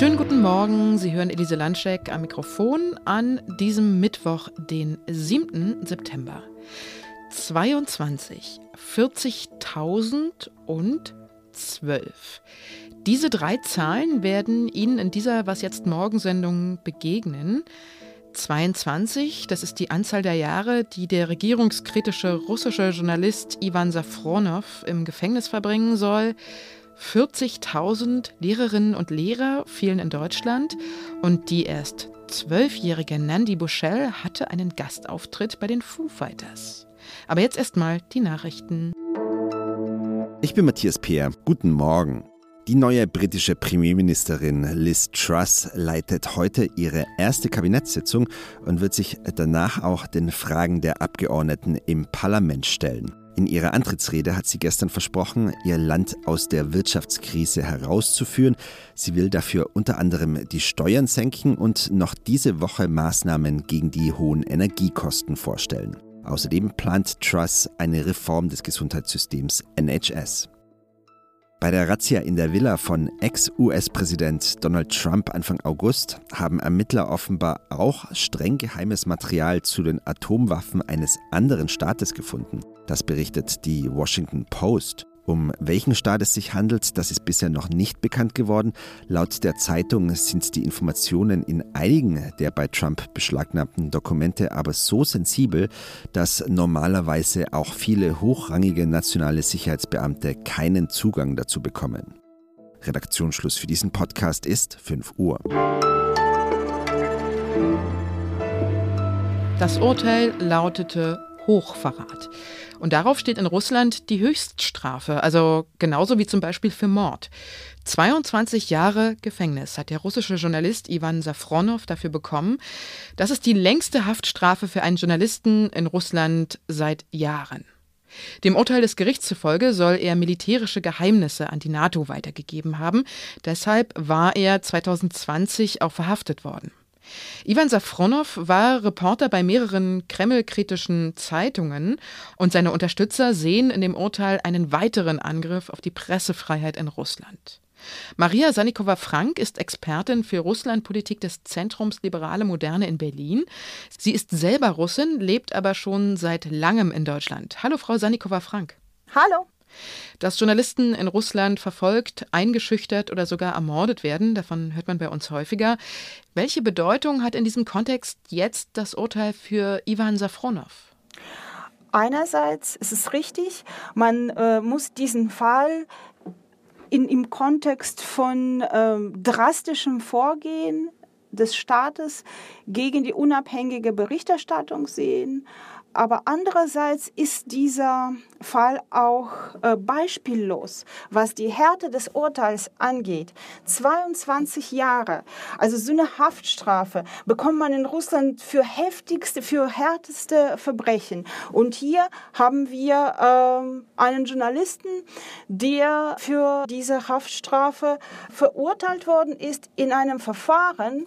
Schönen guten Morgen, Sie hören Elise Landscheck am Mikrofon an diesem Mittwoch, den 7. September. 22, 40.000 und 12. Diese drei Zahlen werden Ihnen in dieser Was jetzt morgen Sendung begegnen. 22, das ist die Anzahl der Jahre, die der regierungskritische russische Journalist Ivan Safronow im Gefängnis verbringen soll. 40.000 Lehrerinnen und Lehrer fielen in Deutschland und die erst zwölfjährige Nandi Bushell hatte einen Gastauftritt bei den Foo Fighters. Aber jetzt erstmal die Nachrichten. Ich bin Matthias Peer. Guten Morgen. Die neue britische Premierministerin Liz Truss leitet heute ihre erste Kabinettssitzung und wird sich danach auch den Fragen der Abgeordneten im Parlament stellen. In ihrer Antrittsrede hat sie gestern versprochen, ihr Land aus der Wirtschaftskrise herauszuführen. Sie will dafür unter anderem die Steuern senken und noch diese Woche Maßnahmen gegen die hohen Energiekosten vorstellen. Außerdem plant Truss eine Reform des Gesundheitssystems NHS. Bei der Razzia in der Villa von Ex-US-Präsident Donald Trump Anfang August haben Ermittler offenbar auch streng geheimes Material zu den Atomwaffen eines anderen Staates gefunden. Das berichtet die Washington Post. Um welchen Staat es sich handelt, das ist bisher noch nicht bekannt geworden. Laut der Zeitung sind die Informationen in einigen der bei Trump beschlagnahmten Dokumente aber so sensibel, dass normalerweise auch viele hochrangige nationale Sicherheitsbeamte keinen Zugang dazu bekommen. Redaktionsschluss für diesen Podcast ist 5 Uhr. Das Urteil lautete Hochverrat. Und darauf steht in Russland die Höchststrafe, also genauso wie zum Beispiel für Mord. 22 Jahre Gefängnis hat der russische Journalist Ivan Safronow dafür bekommen. Das ist die längste Haftstrafe für einen Journalisten in Russland seit Jahren. Dem Urteil des Gerichts zufolge soll er militärische Geheimnisse an die NATO weitergegeben haben. Deshalb war er 2020 auch verhaftet worden. Ivan Safronow war Reporter bei mehreren Kreml-kritischen Zeitungen und seine Unterstützer sehen in dem Urteil einen weiteren Angriff auf die Pressefreiheit in Russland. Maria Sanikova-Frank ist Expertin für Russlandpolitik des Zentrums Liberale Moderne in Berlin. Sie ist selber Russin, lebt aber schon seit langem in Deutschland. Hallo, Frau Sanikova-Frank. Hallo. Dass Journalisten in Russland verfolgt, eingeschüchtert oder sogar ermordet werden, davon hört man bei uns häufiger. Welche Bedeutung hat in diesem Kontext jetzt das Urteil für Ivan Safronow? Einerseits ist es richtig, man äh, muss diesen Fall in, im Kontext von äh, drastischem Vorgehen des Staates gegen die unabhängige Berichterstattung sehen, aber andererseits ist dieser Fall auch äh, beispiellos, was die Härte des Urteils angeht. 22 Jahre, also so eine Haftstrafe bekommt man in Russland für heftigste, für härteste Verbrechen. Und hier haben wir äh, einen Journalisten, der für diese Haftstrafe verurteilt worden ist in einem Verfahren,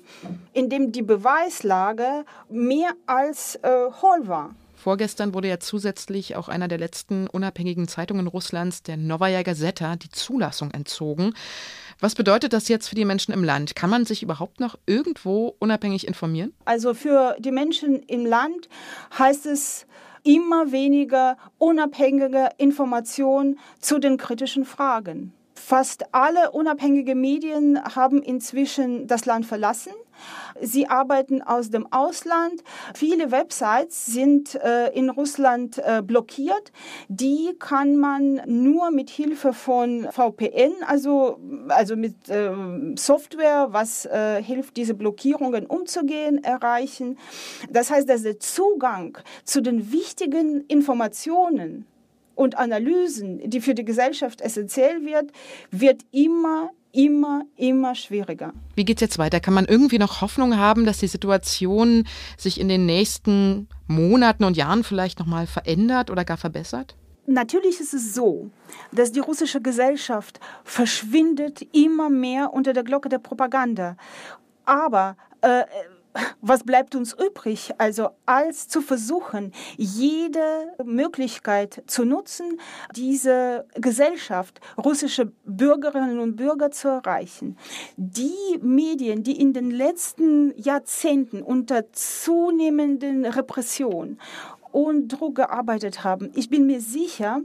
in dem die Beweislage mehr als äh, hohl war. Vorgestern wurde ja zusätzlich auch einer der letzten unabhängigen Zeitungen Russlands, der Novaya Gazeta, die Zulassung entzogen. Was bedeutet das jetzt für die Menschen im Land? Kann man sich überhaupt noch irgendwo unabhängig informieren? Also für die Menschen im Land heißt es immer weniger unabhängige Informationen zu den kritischen Fragen. Fast alle unabhängige Medien haben inzwischen das Land verlassen. Sie arbeiten aus dem Ausland. Viele Websites sind äh, in Russland äh, blockiert. Die kann man nur mit Hilfe von VPN, also, also mit äh, Software, was äh, hilft, diese Blockierungen umzugehen, erreichen. Das heißt, dass der Zugang zu den wichtigen Informationen und Analysen, die für die Gesellschaft essentiell wird, wird immer, immer, immer schwieriger. Wie geht es jetzt weiter? Kann man irgendwie noch Hoffnung haben, dass die Situation sich in den nächsten Monaten und Jahren vielleicht nochmal verändert oder gar verbessert? Natürlich ist es so, dass die russische Gesellschaft verschwindet immer mehr unter der Glocke der Propaganda. Aber äh, was bleibt uns übrig? Also als zu versuchen, jede Möglichkeit zu nutzen, diese Gesellschaft, russische Bürgerinnen und Bürger zu erreichen. Die Medien, die in den letzten Jahrzehnten unter zunehmenden Repression und Druck gearbeitet haben. Ich bin mir sicher,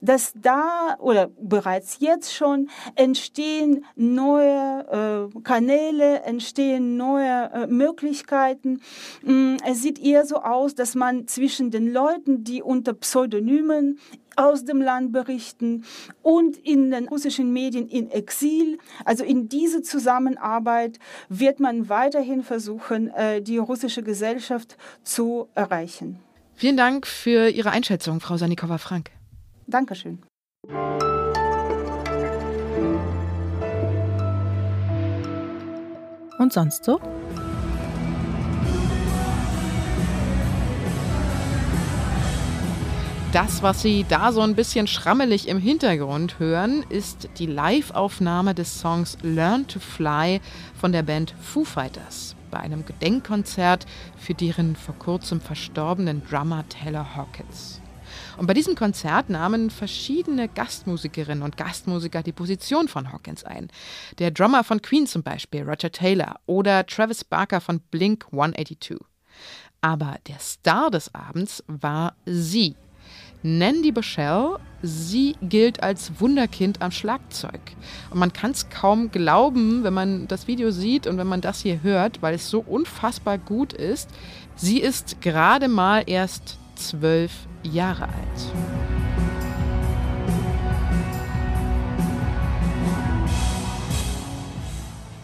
dass da oder bereits jetzt schon entstehen neue äh, Kanäle, entstehen neue äh, Möglichkeiten. Mm, es sieht eher so aus, dass man zwischen den Leuten, die unter Pseudonymen aus dem Land berichten und in den russischen Medien in Exil. Also in diese Zusammenarbeit wird man weiterhin versuchen, äh, die russische Gesellschaft zu erreichen. Vielen Dank für Ihre Einschätzung, Frau Sanikova-Frank. Dankeschön. Und sonst so? Das, was Sie da so ein bisschen schrammelig im Hintergrund hören, ist die Live-Aufnahme des Songs Learn to Fly von der Band Foo Fighters bei einem Gedenkkonzert für deren vor kurzem verstorbenen Drummer Taylor Hawkins. Und bei diesem Konzert nahmen verschiedene Gastmusikerinnen und Gastmusiker die Position von Hawkins ein. Der Drummer von Queen zum Beispiel, Roger Taylor, oder Travis Barker von Blink 182. Aber der Star des Abends war sie, Nandy Boschel, sie gilt als Wunderkind am Schlagzeug. Und man kann es kaum glauben, wenn man das Video sieht und wenn man das hier hört, weil es so unfassbar gut ist. Sie ist gerade mal erst zwölf Jahre alt.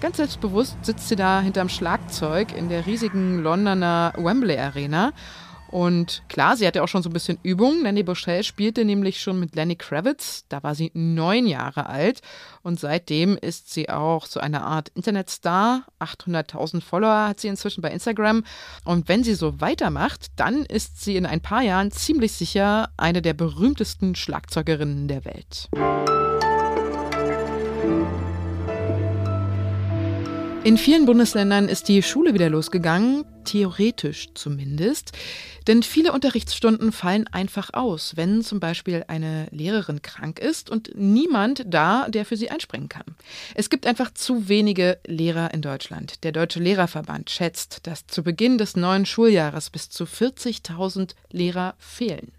Ganz selbstbewusst sitzt sie da hinterm Schlagzeug in der riesigen Londoner Wembley Arena und klar, sie hatte auch schon so ein bisschen Übung. Nanny Boschel spielte nämlich schon mit Lenny Kravitz. Da war sie neun Jahre alt. Und seitdem ist sie auch so eine Art Internetstar. 800.000 Follower hat sie inzwischen bei Instagram. Und wenn sie so weitermacht, dann ist sie in ein paar Jahren ziemlich sicher eine der berühmtesten Schlagzeugerinnen der Welt. In vielen Bundesländern ist die Schule wieder losgegangen, theoretisch zumindest. Denn viele Unterrichtsstunden fallen einfach aus, wenn zum Beispiel eine Lehrerin krank ist und niemand da, der für sie einspringen kann. Es gibt einfach zu wenige Lehrer in Deutschland. Der Deutsche Lehrerverband schätzt, dass zu Beginn des neuen Schuljahres bis zu 40.000 Lehrer fehlen.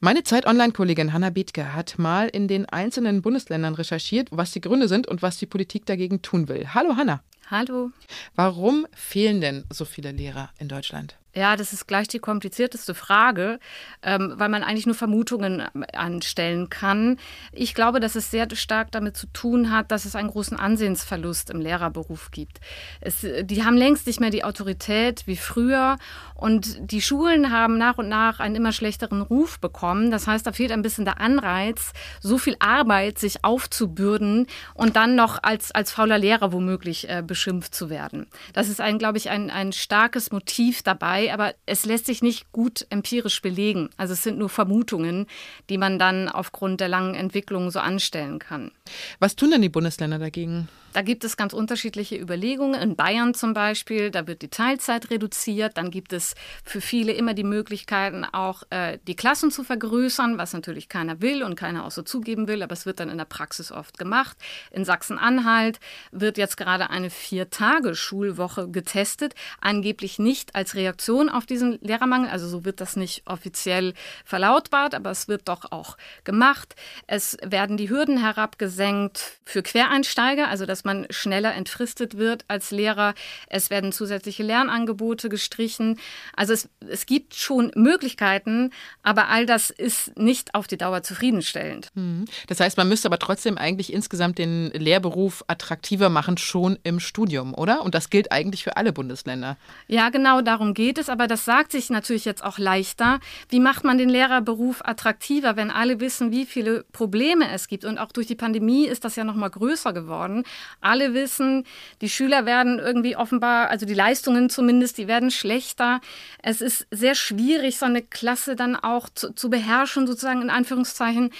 Meine Zeit-Online-Kollegin Hanna Bethke hat mal in den einzelnen Bundesländern recherchiert, was die Gründe sind und was die Politik dagegen tun will. Hallo Hanna. Hallo. Warum fehlen denn so viele Lehrer in Deutschland? Ja, das ist gleich die komplizierteste Frage, ähm, weil man eigentlich nur Vermutungen anstellen kann. Ich glaube, dass es sehr stark damit zu tun hat, dass es einen großen Ansehensverlust im Lehrerberuf gibt. Es, die haben längst nicht mehr die Autorität wie früher und die Schulen haben nach und nach einen immer schlechteren Ruf bekommen. Das heißt, da fehlt ein bisschen der Anreiz, so viel Arbeit sich aufzubürden und dann noch als, als fauler Lehrer womöglich äh, beschimpft zu werden. Das ist ein, glaube ich, ein, ein starkes Motiv dabei dabei, aber es lässt sich nicht gut empirisch belegen. Also es sind nur Vermutungen, die man dann aufgrund der langen Entwicklung so anstellen kann. Was tun denn die Bundesländer dagegen? Da gibt es ganz unterschiedliche Überlegungen. In Bayern zum Beispiel, da wird die Teilzeit reduziert. Dann gibt es für viele immer die Möglichkeiten, auch äh, die Klassen zu vergrößern, was natürlich keiner will und keiner auch so zugeben will, aber es wird dann in der Praxis oft gemacht. In Sachsen-Anhalt wird jetzt gerade eine Vier-Tage-Schulwoche getestet, angeblich nicht als Reaktion auf diesen Lehrermangel. Also so wird das nicht offiziell verlautbart, aber es wird doch auch gemacht. Es werden die Hürden herabgesenkt für Quereinsteiger, also das man schneller entfristet wird als Lehrer. Es werden zusätzliche Lernangebote gestrichen. Also es, es gibt schon Möglichkeiten, aber all das ist nicht auf die Dauer zufriedenstellend. Mhm. Das heißt, man müsste aber trotzdem eigentlich insgesamt den Lehrberuf attraktiver machen, schon im Studium, oder? Und das gilt eigentlich für alle Bundesländer. Ja, genau darum geht es, aber das sagt sich natürlich jetzt auch leichter. Wie macht man den Lehrerberuf attraktiver, wenn alle wissen, wie viele Probleme es gibt? Und auch durch die Pandemie ist das ja noch mal größer geworden. Alle wissen, die Schüler werden irgendwie offenbar, also die Leistungen zumindest, die werden schlechter. Es ist sehr schwierig, so eine Klasse dann auch zu, zu beherrschen, sozusagen in Anführungszeichen.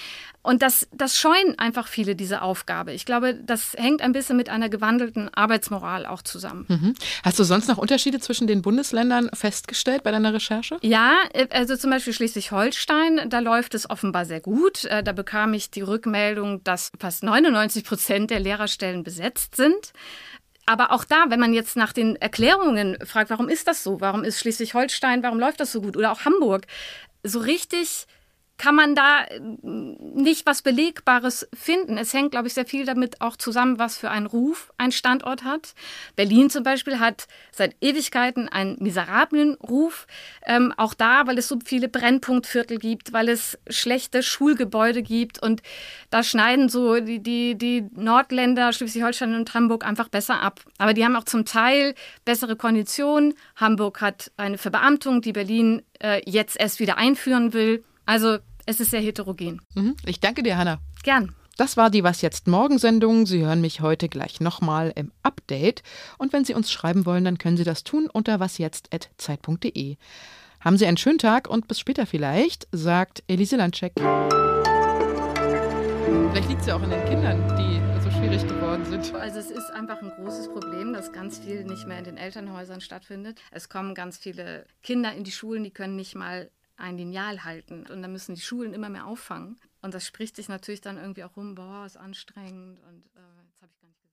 Und das, das scheuen einfach viele diese Aufgabe. Ich glaube, das hängt ein bisschen mit einer gewandelten Arbeitsmoral auch zusammen. Mhm. Hast du sonst noch Unterschiede zwischen den Bundesländern festgestellt bei deiner Recherche? Ja, äh, also zum Beispiel Schleswig-Holstein, da läuft es offenbar sehr gut. Äh, da bekam ich die Rückmeldung, dass fast 99 Prozent der Lehrerstellen besetzt sind. Aber auch da, wenn man jetzt nach den Erklärungen fragt, warum ist das so? Warum ist Schleswig-Holstein, warum läuft das so gut? Oder auch Hamburg. So richtig kann man da äh, nicht was Belegbares finden. Es hängt, glaube ich, sehr viel damit auch zusammen, was für einen Ruf ein Standort hat. Berlin zum Beispiel hat seit Ewigkeiten einen miserablen Ruf. Ähm, auch da, weil es so viele Brennpunktviertel gibt, weil es schlechte Schulgebäude gibt. Und da schneiden so die, die, die Nordländer, Schleswig-Holstein und Hamburg einfach besser ab. Aber die haben auch zum Teil bessere Konditionen. Hamburg hat eine Verbeamtung, die Berlin äh, jetzt erst wieder einführen will. Also es ist sehr heterogen. Mhm. Ich danke dir, Hanna. Gern. Das war die Was jetzt morgen Sendung. Sie hören mich heute gleich nochmal im Update. Und wenn Sie uns schreiben wollen, dann können Sie das tun unter wasjetzt.zeit.de. Haben Sie einen schönen Tag und bis später vielleicht, sagt Elise Landcheck. Vielleicht liegt es ja auch an den Kindern, die so schwierig geworden sind. Also es ist einfach ein großes Problem, dass ganz viel nicht mehr in den Elternhäusern stattfindet. Es kommen ganz viele Kinder in die Schulen, die können nicht mal ein Lineal halten. Und dann müssen die Schulen immer mehr auffangen. Und das spricht sich natürlich dann irgendwie auch rum, boah, ist anstrengend und äh, jetzt habe ich gar nicht